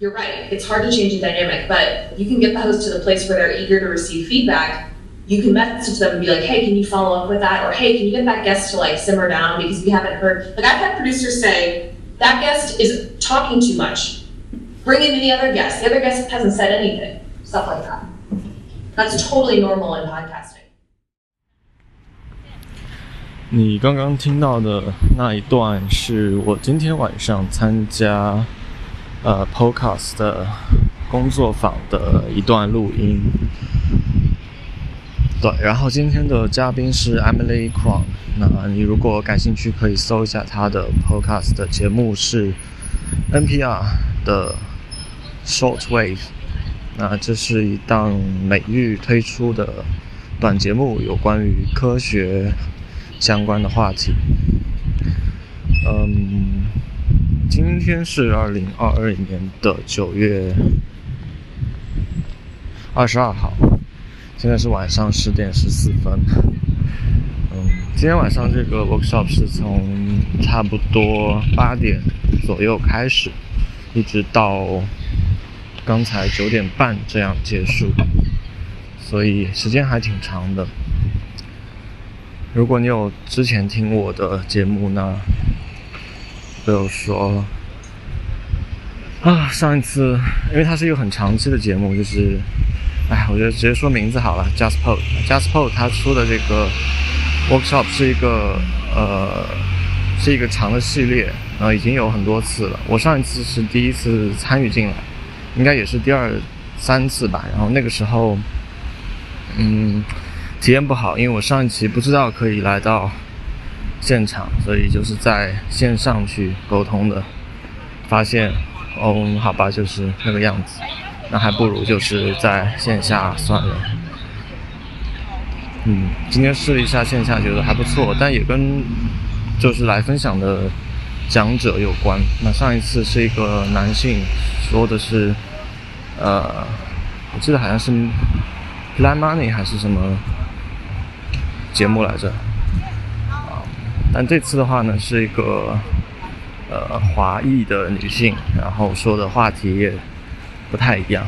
you're right. It's hard to change the dynamic, but you can get the host to the place where they're eager to receive feedback. You can message them and be like, hey, can you follow up with that? Or hey, can you get that guest to like simmer down because we haven't heard. Like I've had producers say, that guest is talking too much. Bring in the other guest. The other guest hasn't said anything. Stuff like that. That's totally normal in podcasting. 你刚刚听到的那一段是我今天晚上参加 呃 Podcast 的工作坊的一段录音。对，然后今天的嘉宾是 Emily Kwong。那你如果感兴趣，可以搜一下她的 Podcast 的节目是 NPR 的 Shortwave。那这是一档每日推出的短节目，有关于科学相关的话题。嗯，今天是二零二二年的九月二十二号，现在是晚上十点十四分。嗯，今天晚上这个 workshop 是从差不多八点左右开始，一直到刚才九点半这样结束，所以时间还挺长的。如果你有之前听我的节目呢，比如说啊，上一次因为它是一个很长期的节目，就是，哎，我觉得直接说名字好了，Jaspo，Jaspo 他出的这个 workshop 是一个呃是一个长的系列，然后已经有很多次了。我上一次是第一次参与进来，应该也是第二三次吧。然后那个时候，嗯。体验不好，因为我上一期不知道可以来到现场，所以就是在线上去沟通的。发现，哦，好吧，就是那个样子，那还不如就是在线下算了。嗯，今天试了一下线下，觉得还不错，但也跟就是来分享的讲者有关。那上一次是一个男性，说的是，呃，我记得好像是 Plan Money 还是什么。节目来着，啊，但这次的话呢，是一个呃华裔的女性，然后说的话题也不太一样。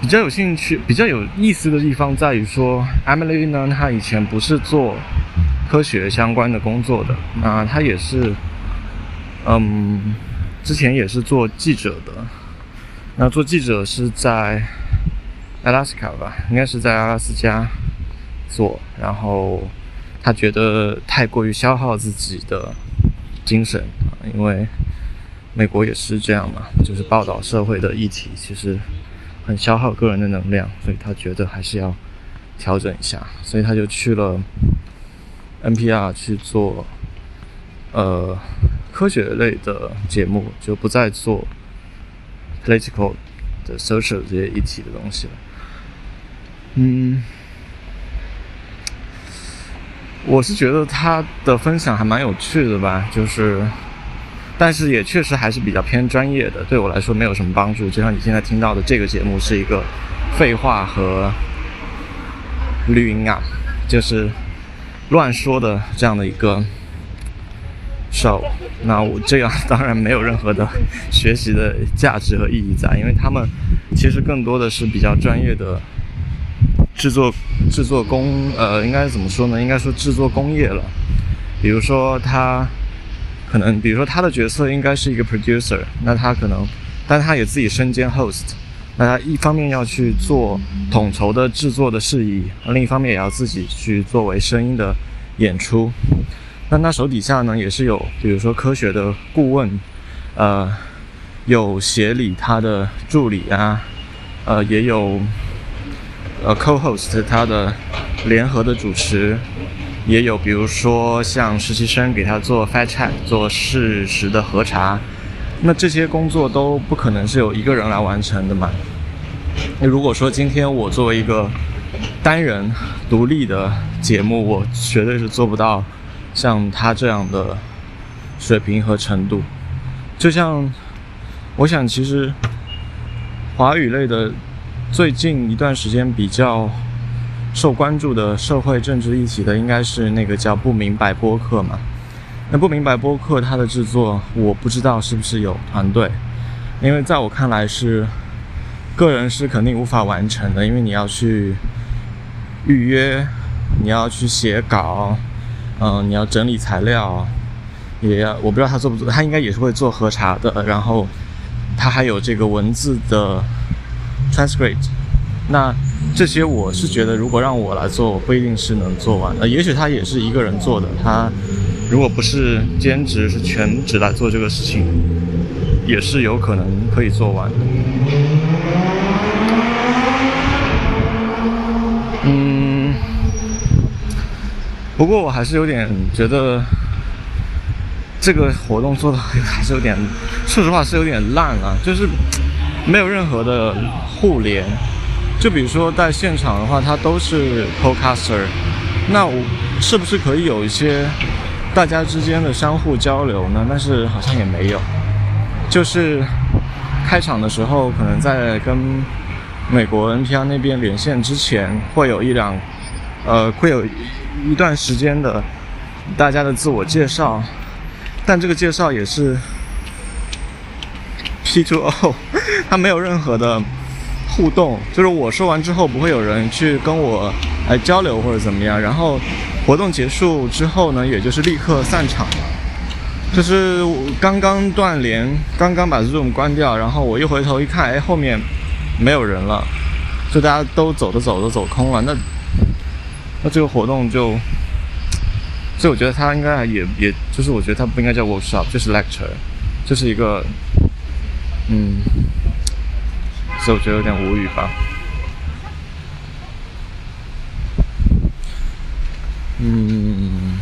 比较有兴趣、比较有意思的地方在于说，Emily 呢，她以前不是做科学相关的工作的，那她也是，嗯，之前也是做记者的。那做记者是在 Alaska 吧，应该是在阿拉斯加。做，然后他觉得太过于消耗自己的精神啊，因为美国也是这样嘛，就是报道社会的议题，其实很消耗个人的能量，所以他觉得还是要调整一下，所以他就去了 NPR 去做呃科学类的节目，就不再做 political 的 social 这些议题的东西了，嗯。我是觉得他的分享还蛮有趣的吧，就是，但是也确实还是比较偏专业的，对我来说没有什么帮助。就像你现在听到的这个节目是一个废话和绿音啊，就是乱说的这样的一个 show。那我这样当然没有任何的学习的价值和意义在，因为他们其实更多的是比较专业的。制作制作工呃，应该怎么说呢？应该说制作工业了。比如说他可能，比如说他的角色应该是一个 producer，那他可能，但他也自己身兼 host。那他一方面要去做统筹的制作的事宜，另一方面也要自己去作为声音的演出。那他手底下呢，也是有比如说科学的顾问，呃，有协理他的助理啊，呃，也有。呃，co-host 他的联合的主持也有，比如说像实习生给他做 fact check，做事实的核查，那这些工作都不可能是由一个人来完成的嘛。那如果说今天我作为一个单人独立的节目，我绝对是做不到像他这样的水平和程度。就像，我想其实华语类的。最近一段时间比较受关注的社会政治议题的，应该是那个叫“不明白播客”嘛。那“不明白播客”它的制作，我不知道是不是有团队。因为在我看来是个人是肯定无法完成的，因为你要去预约，你要去写稿，嗯，你要整理材料，也要我不知道他做不做，他应该也是会做核查的，然后他还有这个文字的 transcript，那这些我是觉得如果让我来做，我不一定是能做完的，也许他也是一个人做的，他如果不是兼职，是全职来做这个事情。也是有可能可以做完的。嗯，不过我还是有点觉得这个活动做的还是有点，说实话是有点烂啊，就是没有任何的互联。就比如说在现场的话，它都是 podcaster，那我是不是可以有一些大家之间的相互交流呢？但是好像也没有。就是开场的时候，可能在跟美国 NPR 那边连线之前，会有一两，呃，会有一段时间的大家的自我介绍，但这个介绍也是 P2O，它没有任何的互动，就是我说完之后，不会有人去跟我来交流或者怎么样，然后活动结束之后呢，也就是立刻散场了。就是刚刚断联，刚刚把 Zoom 关掉，然后我一回头一看，哎，后面没有人了，就大家都走着走着走空了。那那这个活动就，所以我觉得它应该也也就是我觉得它不应该叫 workshop，就是 lecture，就是一个，嗯，所以我觉得有点无语吧。嗯。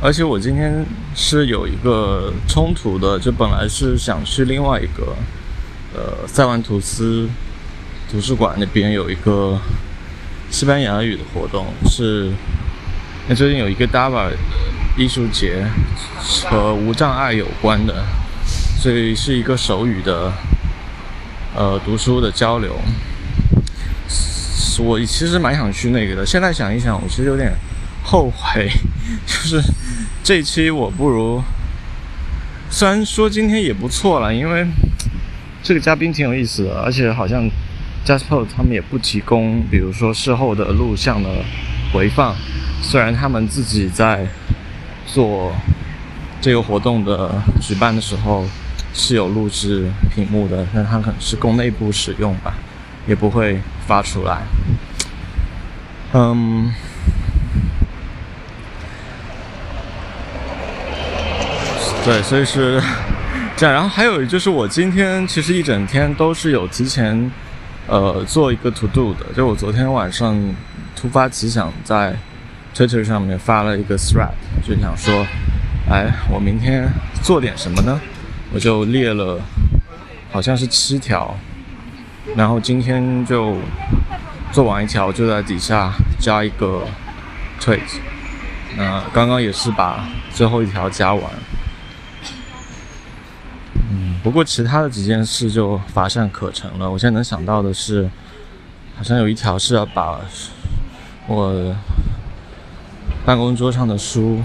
而且我今天是有一个冲突的，就本来是想去另外一个，呃，塞万图斯图书馆那边有一个西班牙语的活动，是那最近有一个 Dava 艺术节和无障碍有关的，所以是一个手语的，呃，读书的交流。我其实蛮想去那个的，现在想一想，我其实有点后悔，就是。这期我不如，虽然说今天也不错了，因为这个嘉宾挺有意思的，而且好像 Jasper 他们也不提供，比如说事后的录像的回放。虽然他们自己在做这个活动的举办的时候是有录制屏幕的，但它可能是供内部使用吧，也不会发出来。嗯。对，所以是这样。然后还有就是，我今天其实一整天都是有提前，呃，做一个 to do 的。就我昨天晚上突发奇想，在 Twitter 上面发了一个 thread，就想说，哎，我明天做点什么呢？我就列了，好像是七条，然后今天就做完一条，就在底下加一个 tweet。那刚刚也是把最后一条加完。嗯不过其他的几件事就乏善可陈了。我现在能想到的是，好像有一条是要把我办公桌上的书，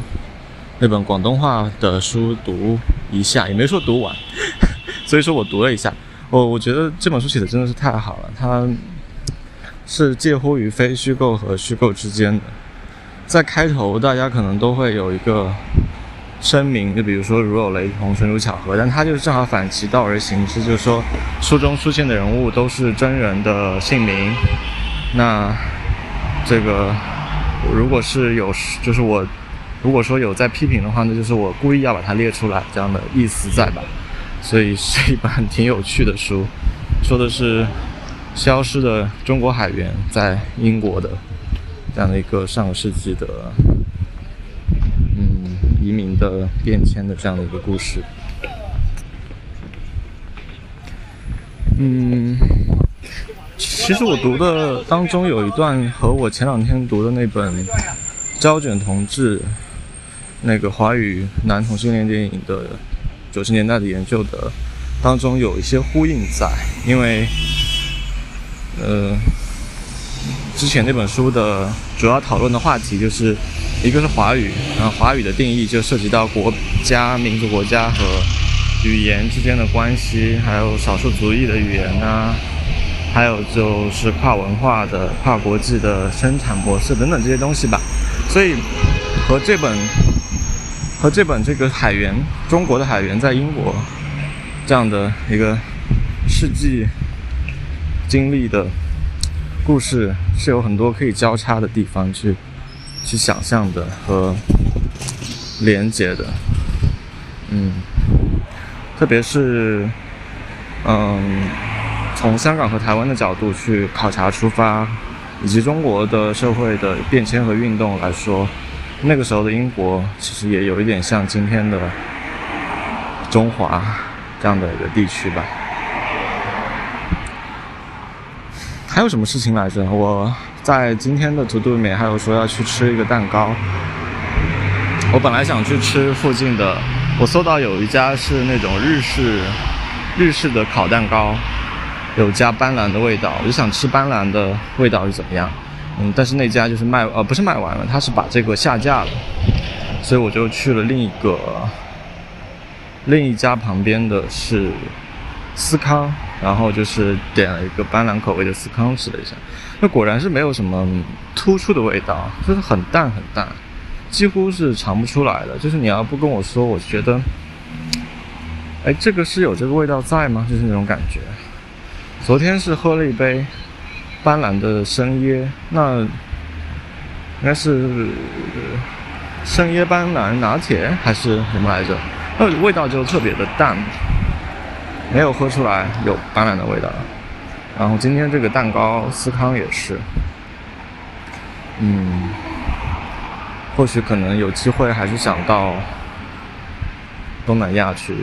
那本广东话的书读一下，也没说读完，所以说我读了一下。我我觉得这本书写的真的是太好了，它是介乎于非虚构和虚构之间的。在开头，大家可能都会有一个。声明，就比如说如有雷同，纯属巧合，但他就是正好反其道而行之，就是说书中出现的人物都是真人的姓名。那这个如果是有，就是我如果说有在批评的话，那就是我故意要把它列出来，这样的意思在吧？所以 是一本挺有趣的书，说的是消失的中国海员在英国的这样的一个上个世纪的。嗯移民的变迁的这样的一个故事，嗯，其实我读的当中有一段和我前两天读的那本《胶卷同志》那个华语男同性恋电影的九十年代的研究的当中有一些呼应在，因为，呃，之前那本书的主要讨论的话题就是。一个是华语，然后华语的定义就涉及到国家、民族国家和语言之间的关系，还有少数族裔的语言啊，还有就是跨文化的、跨国际的生产模式等等这些东西吧。所以和这本和这本这个海员中国的海员在英国这样的一个世纪经历的故事是有很多可以交叉的地方去去想象的和连接的，嗯。特别是，嗯，从香港和台湾的角度去考察出发，以及中国的社会的变迁和运动来说，那个时候的英国其实也有一点像今天的中华这样的一个地区吧。还有什么事情来着？我在今天的 Todo 里面还有说要去吃一个蛋糕，我本来想去吃附近的。我搜到有一家是那种日式日式的烤蛋糕，有加斑斓的味道，我就想吃斑斓的味道是怎么样。嗯，但是那家就是卖呃不是卖完了，他是把这个下架了，所以我就去了另一个另一家旁边的是司康，然后就是点了一个斑斓口味的司康吃了一下，那果然是没有什么突出的味道，就是很淡很淡。几乎是尝不出来的，就是你要不跟我说，我觉得，哎，这个是有这个味道在吗？就是那种感觉。昨天是喝了一杯斑斓的生椰，那应该是生椰斑斓拿铁还是什么来着？那味道就特别的淡，没有喝出来有斑斓的味道。然后今天这个蛋糕司康也是，嗯。或许可能有机会，还是想到东南亚去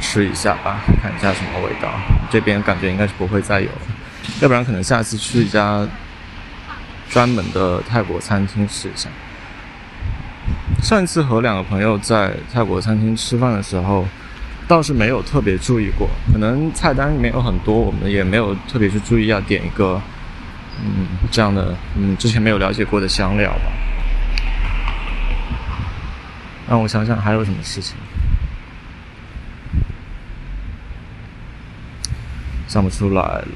吃一下吧，看一下什么味道。这边感觉应该是不会再有了，要不然可能下次去一家专门的泰国餐厅试一下。上一次和两个朋友在泰国餐厅吃饭的时候，倒是没有特别注意过，可能菜单里面有很多，我们也没有特别去注意要点一个嗯这样的嗯之前没有了解过的香料吧。让我想想还有什么事情，想不出来了。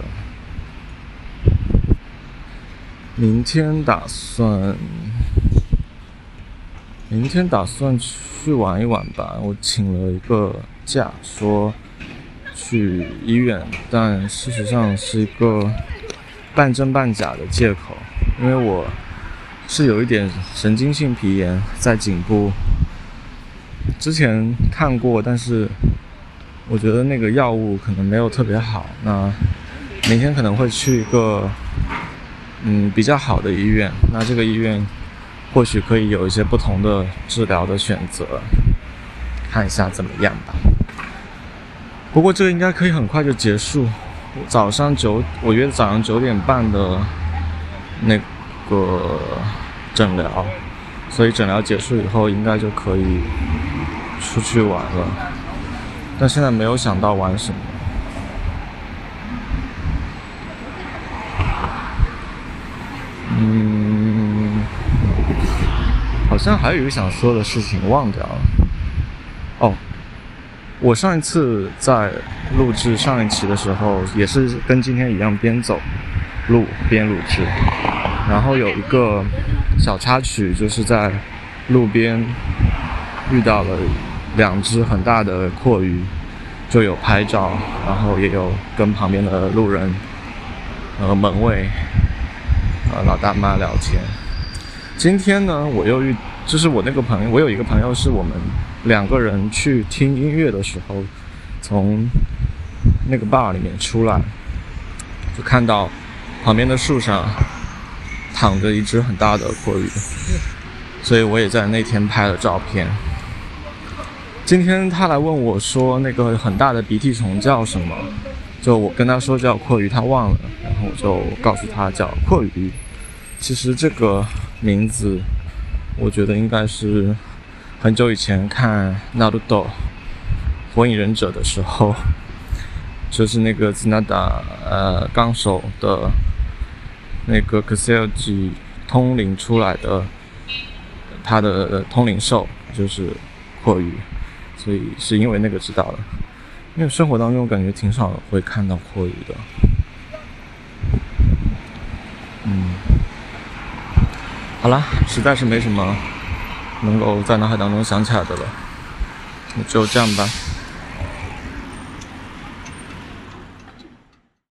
明天打算，明天打算去玩一玩吧。我请了一个假，说去医院，但事实上是一个半真半假的借口，因为我是有一点神经性皮炎在颈部。之前看过，但是我觉得那个药物可能没有特别好。那明天可能会去一个嗯比较好的医院，那这个医院或许可以有一些不同的治疗的选择，看一下怎么样吧。不过这个应该可以很快就结束。早上九，我约早上九点半的那个诊疗，所以诊疗结束以后应该就可以。出去玩了，但现在没有想到玩什么。嗯，好像还有一个想说的事情忘掉了。哦，我上一次在录制上一期的时候，也是跟今天一样，边走路边录制，然后有一个小插曲，就是在路边遇到了。两只很大的阔鱼，就有拍照，然后也有跟旁边的路人、呃门卫、呃老大妈聊天。今天呢，我又遇，就是我那个朋友，我有一个朋友，是我们两个人去听音乐的时候，从那个 bar 里面出来，就看到旁边的树上躺着一只很大的阔鱼，所以我也在那天拍了照片。今天他来问我说：“那个很大的鼻涕虫叫什么？”就我跟他说叫阔鱼，他忘了，然后我就告诉他叫阔鱼。其实这个名字，我觉得应该是很久以前看《纳鲁斗》《火影忍者》的时候，就是那个兹纳达呃纲手的那个 k s e l j 通灵出来的，他的通灵兽就是阔鱼。所以是因为那个知道了。因为生活当中感觉挺少会看到阔鱼的。嗯，好了，实在是没什么能够在脑海当中想起来的了，那就这样吧。